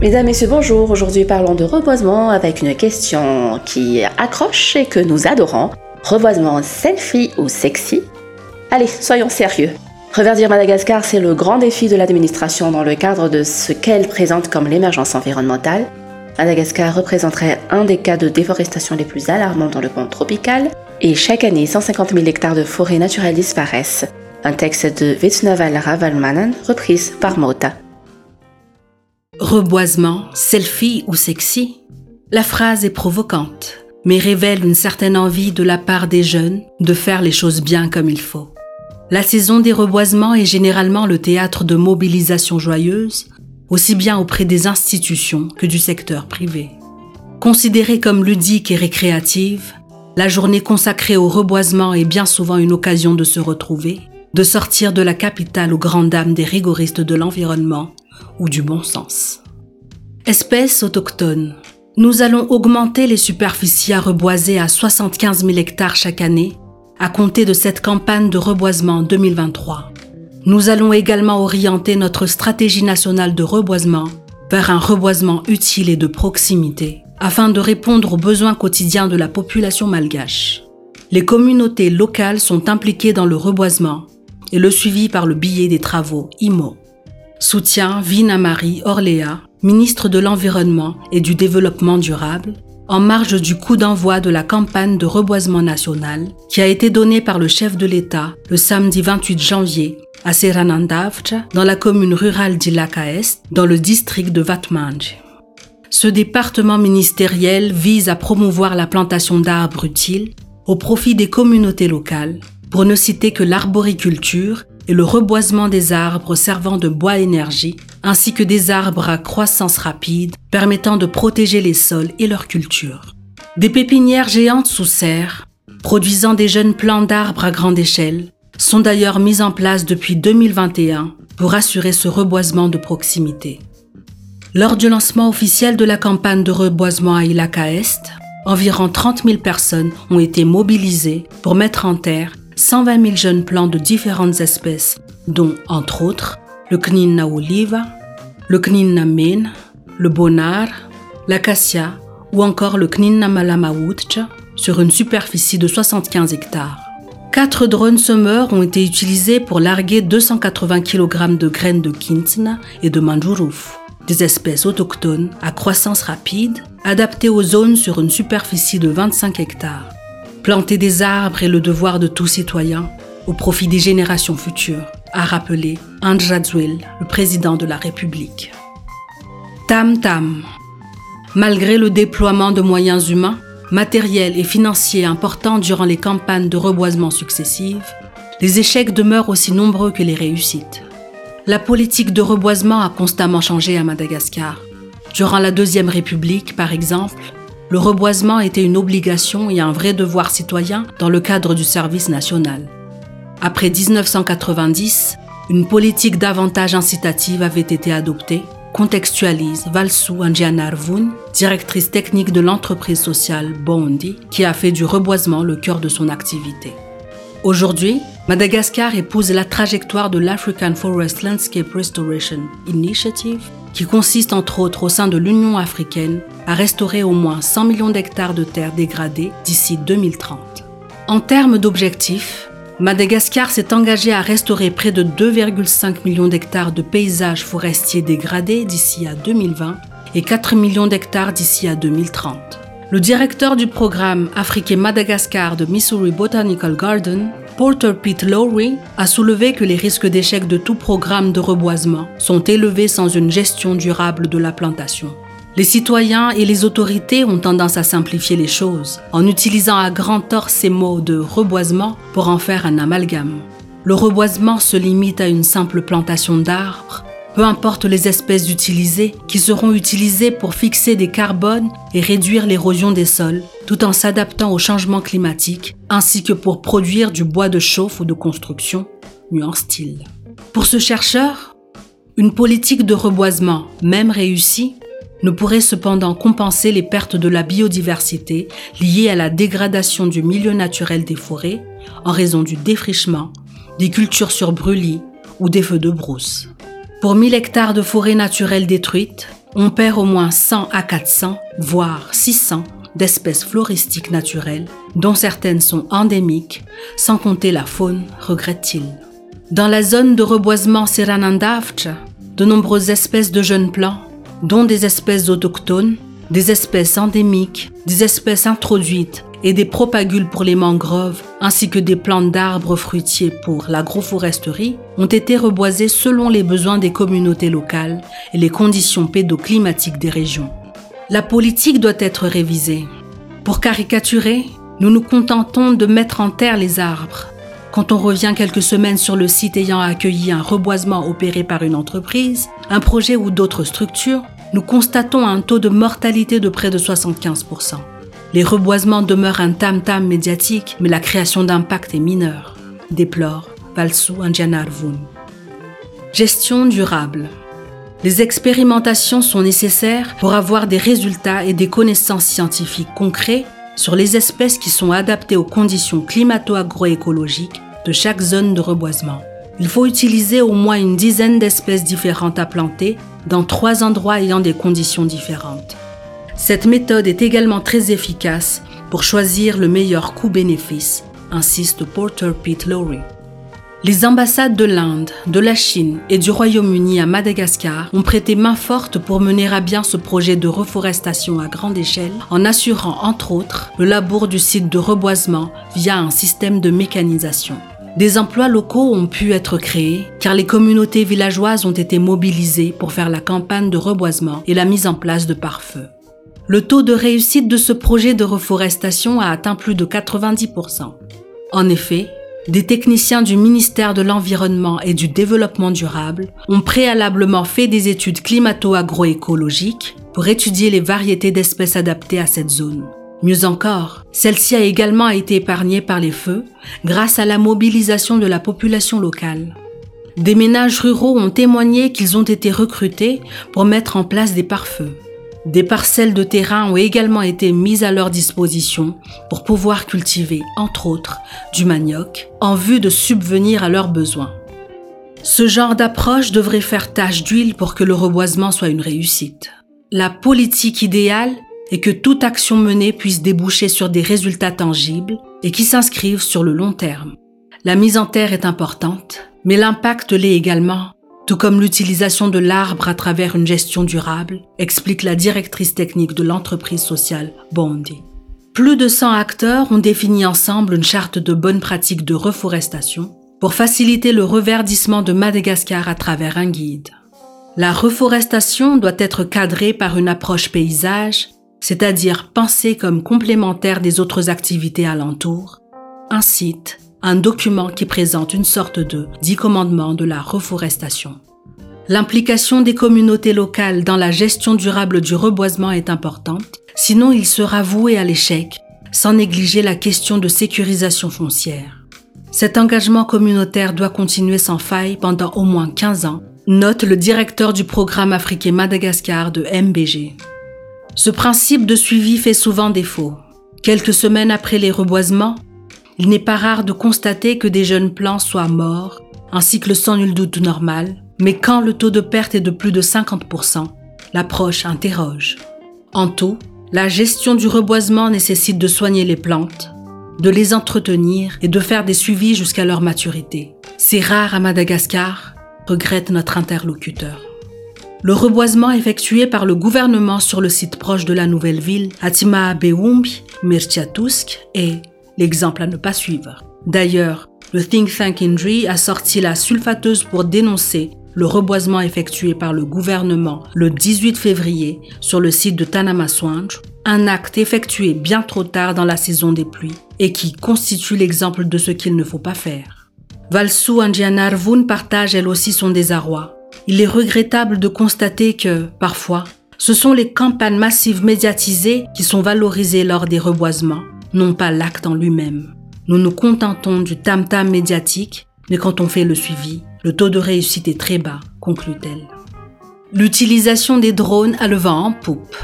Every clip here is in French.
Mesdames, Messieurs, bonjour. Aujourd'hui, parlons de reboisement avec une question qui accroche et que nous adorons. Reboisement selfie ou sexy? Allez, soyons sérieux. Reverdir Madagascar, c'est le grand défi de l'administration dans le cadre de ce qu'elle présente comme l'émergence environnementale. Madagascar représenterait un des cas de déforestation les plus alarmants dans le monde tropical et chaque année 150 000 hectares de forêt naturelle disparaissent. Un texte de Vetsnaval Ravalmanan reprise par Mota. Reboisement, selfie ou sexy? La phrase est provocante, mais révèle une certaine envie de la part des jeunes de faire les choses bien comme il faut. La saison des reboisements est généralement le théâtre de mobilisations joyeuses, aussi bien auprès des institutions que du secteur privé. Considérée comme ludique et récréative, la journée consacrée au reboisement est bien souvent une occasion de se retrouver, de sortir de la capitale aux grandes dames des rigoristes de l'environnement ou du bon sens. Espèces autochtones. Nous allons augmenter les superficies à reboiser à 75 000 hectares chaque année à compter de cette campagne de reboisement 2023. Nous allons également orienter notre stratégie nationale de reboisement vers un reboisement utile et de proximité afin de répondre aux besoins quotidiens de la population malgache. Les communautés locales sont impliquées dans le reboisement et le suivi par le billet des travaux IMO. Soutien Vina Marie Orléa, ministre de l'Environnement et du Développement durable, en marge du coup d'envoi de la campagne de reboisement national qui a été donnée par le chef de l'État le samedi 28 janvier à Seranandavja, dans la commune rurale d'Ilaka Est, dans le district de Vatmanj. Ce département ministériel vise à promouvoir la plantation d'arbres utiles au profit des communautés locales, pour ne citer que l'arboriculture et le reboisement des arbres servant de bois énergie, ainsi que des arbres à croissance rapide permettant de protéger les sols et leur culture. Des pépinières géantes sous serre, produisant des jeunes plants d'arbres à grande échelle, sont d'ailleurs mises en place depuis 2021 pour assurer ce reboisement de proximité. Lors du lancement officiel de la campagne de reboisement à Ilaka Est, environ 30 000 personnes ont été mobilisées pour mettre en terre 120 000 jeunes plants de différentes espèces, dont, entre autres, le Kninna oliva, le Kninna mene, le bonar, l'acacia ou encore le Kninna malamaoutcha sur une superficie de 75 hectares. Quatre drones semeurs ont été utilisés pour larguer 280 kg de graines de Kintsna et de Manjuruf, des espèces autochtones à croissance rapide, adaptées aux zones sur une superficie de 25 hectares. Planter des arbres est le devoir de tout citoyen au profit des générations futures, a rappelé Andrzej le président de la République. Tam Tam. Malgré le déploiement de moyens humains, matériels et financiers importants durant les campagnes de reboisement successives, les échecs demeurent aussi nombreux que les réussites. La politique de reboisement a constamment changé à Madagascar. Durant la Deuxième République, par exemple, le reboisement était une obligation et un vrai devoir citoyen dans le cadre du service national. Après 1990, une politique davantage incitative avait été adoptée, contextualise Valsou Anjianarvun, directrice technique de l'entreprise sociale Bondi, qui a fait du reboisement le cœur de son activité. Aujourd'hui, Madagascar épouse la trajectoire de l'African Forest Landscape Restoration Initiative, qui consiste entre autres au sein de l'Union africaine à restaurer au moins 100 millions d'hectares de terres dégradées d'ici 2030. En termes d'objectifs, Madagascar s'est engagé à restaurer près de 2,5 millions d'hectares de paysages forestiers dégradés d'ici à 2020 et 4 millions d'hectares d'ici à 2030. Le directeur du programme Afrique Madagascar de Missouri Botanical Garden, Porter Pete Lowry, a soulevé que les risques d'échec de tout programme de reboisement sont élevés sans une gestion durable de la plantation. Les citoyens et les autorités ont tendance à simplifier les choses en utilisant à grand tort ces mots de reboisement pour en faire un amalgame. Le reboisement se limite à une simple plantation d'arbres peu importe les espèces utilisées, qui seront utilisées pour fixer des carbones et réduire l'érosion des sols, tout en s'adaptant au changement climatique, ainsi que pour produire du bois de chauffe ou de construction, nuance-t-il. Pour ce chercheur, une politique de reboisement, même réussie, ne pourrait cependant compenser les pertes de la biodiversité liées à la dégradation du milieu naturel des forêts en raison du défrichement, des cultures sur brûlis ou des feux de brousse. Pour 1000 hectares de forêts naturelles détruites, on perd au moins 100 à 400, voire 600 d'espèces floristiques naturelles, dont certaines sont endémiques, sans compter la faune, regrette-t-il. Dans la zone de reboisement Seranandavcha, de nombreuses espèces de jeunes plants, dont des espèces autochtones, des espèces endémiques, des espèces introduites et des propagules pour les mangroves, ainsi que des plantes d'arbres fruitiers pour l'agroforesterie, ont été reboisées selon les besoins des communautés locales et les conditions pédoclimatiques des régions. La politique doit être révisée. Pour caricaturer, nous nous contentons de mettre en terre les arbres. Quand on revient quelques semaines sur le site ayant accueilli un reboisement opéré par une entreprise, un projet ou d'autres structures, nous constatons un taux de mortalité de près de 75%. Les reboisements demeurent un tam-tam médiatique, mais la création d'impact est mineure, déplore Valsu Anjanarvun. Gestion durable. Les expérimentations sont nécessaires pour avoir des résultats et des connaissances scientifiques concrets sur les espèces qui sont adaptées aux conditions climato-agroécologiques de chaque zone de reboisement. Il faut utiliser au moins une dizaine d'espèces différentes à planter dans trois endroits ayant des conditions différentes. Cette méthode est également très efficace pour choisir le meilleur coût-bénéfice, insiste Porter Pete Lowry. Les ambassades de l'Inde, de la Chine et du Royaume-Uni à Madagascar ont prêté main forte pour mener à bien ce projet de reforestation à grande échelle en assurant entre autres le labour du site de reboisement via un système de mécanisation. Des emplois locaux ont pu être créés car les communautés villageoises ont été mobilisées pour faire la campagne de reboisement et la mise en place de pare-feu. Le taux de réussite de ce projet de reforestation a atteint plus de 90%. En effet, des techniciens du ministère de l'Environnement et du Développement durable ont préalablement fait des études climato-agroécologiques pour étudier les variétés d'espèces adaptées à cette zone. Mieux encore, celle-ci a également été épargnée par les feux grâce à la mobilisation de la population locale. Des ménages ruraux ont témoigné qu'ils ont été recrutés pour mettre en place des pare-feux. Des parcelles de terrain ont également été mises à leur disposition pour pouvoir cultiver, entre autres, du manioc en vue de subvenir à leurs besoins. Ce genre d'approche devrait faire tache d'huile pour que le reboisement soit une réussite. La politique idéale est que toute action menée puisse déboucher sur des résultats tangibles et qui s'inscrivent sur le long terme. La mise en terre est importante, mais l'impact l'est également tout comme l'utilisation de l'arbre à travers une gestion durable, explique la directrice technique de l'entreprise sociale Bondi. Plus de 100 acteurs ont défini ensemble une charte de bonnes pratiques de reforestation pour faciliter le reverdissement de Madagascar à travers un guide. La reforestation doit être cadrée par une approche paysage, c'est-à-dire pensée comme complémentaire des autres activités alentours, un site, un document qui présente une sorte de dix commandements de la reforestation. L'implication des communautés locales dans la gestion durable du reboisement est importante, sinon il sera voué à l'échec, sans négliger la question de sécurisation foncière. Cet engagement communautaire doit continuer sans faille pendant au moins 15 ans, note le directeur du programme africain Madagascar de MBG. Ce principe de suivi fait souvent défaut. Quelques semaines après les reboisements, il n'est pas rare de constater que des jeunes plants soient morts, ainsi que le sans nul doute normal, mais quand le taux de perte est de plus de 50%, l'approche interroge. En tout, la gestion du reboisement nécessite de soigner les plantes, de les entretenir et de faire des suivis jusqu'à leur maturité. C'est rare à Madagascar, regrette notre interlocuteur. Le reboisement effectué par le gouvernement sur le site proche de la nouvelle ville, Atima Bewumbi, Mirtiatusk, est l'exemple à ne pas suivre. D'ailleurs, le think tank Indri a sorti la sulfateuse pour dénoncer le reboisement effectué par le gouvernement le 18 février sur le site de Tanamaswanj, un acte effectué bien trop tard dans la saison des pluies et qui constitue l'exemple de ce qu'il ne faut pas faire. Valsu Anjianarvun partage elle aussi son désarroi. Il est regrettable de constater que, parfois, ce sont les campagnes massives médiatisées qui sont valorisées lors des reboisements non pas l'acte en lui-même. Nous nous contentons du tam-tam médiatique, mais quand on fait le suivi, le taux de réussite est très bas, conclut-elle. L'utilisation des drones a le vent en poupe.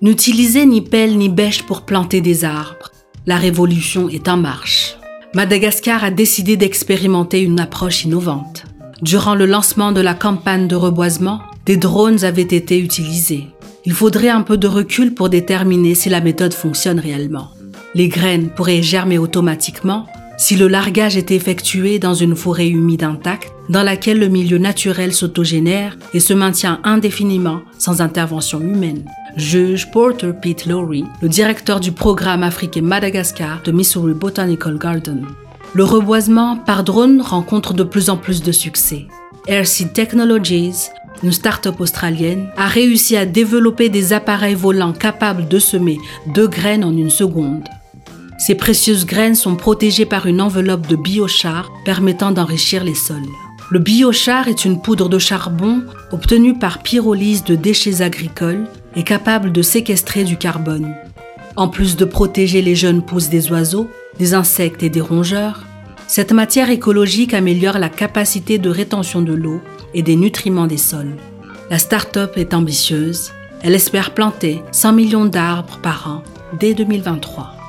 N'utilisez ni pelle ni bêche pour planter des arbres. La révolution est en marche. Madagascar a décidé d'expérimenter une approche innovante. Durant le lancement de la campagne de reboisement, des drones avaient été utilisés. il faudrait un peu de recul pour déterminer si la méthode fonctionne réellement. Les graines pourraient germer automatiquement si le largage est effectué dans une forêt humide intacte, dans laquelle le milieu naturel s'autogénère et se maintient indéfiniment sans intervention humaine. Juge Porter Pete Lowry, le directeur du programme Afrique et Madagascar de Missouri Botanical Garden. Le reboisement par drone rencontre de plus en plus de succès. Airseed Technologies, une start-up australienne, a réussi à développer des appareils volants capables de semer deux graines en une seconde. Ces précieuses graines sont protégées par une enveloppe de biochar permettant d'enrichir les sols. Le biochar est une poudre de charbon obtenue par pyrolyse de déchets agricoles et capable de séquestrer du carbone. En plus de protéger les jeunes pousses des oiseaux, des insectes et des rongeurs, cette matière écologique améliore la capacité de rétention de l'eau et des nutriments des sols. La start-up est ambitieuse. Elle espère planter 100 millions d'arbres par an dès 2023.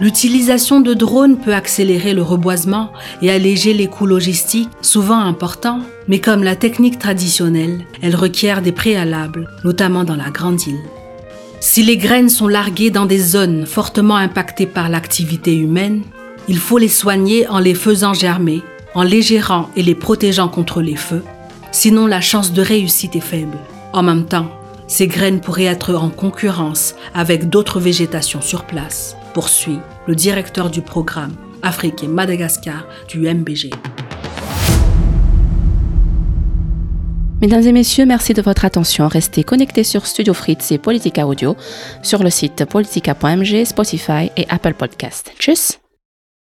L'utilisation de drones peut accélérer le reboisement et alléger les coûts logistiques, souvent importants, mais comme la technique traditionnelle, elle requiert des préalables, notamment dans la grande île. Si les graines sont larguées dans des zones fortement impactées par l'activité humaine, il faut les soigner en les faisant germer, en les gérant et les protégeant contre les feux, sinon la chance de réussite est faible. En même temps, ces graines pourraient être en concurrence avec d'autres végétations sur place poursuit le directeur du programme Afrique et Madagascar du MBG. Mesdames et messieurs, merci de votre attention. Restez connectés sur Studio Fritz et Politica Audio sur le site politica.mg, Spotify et Apple Podcast. Tchuss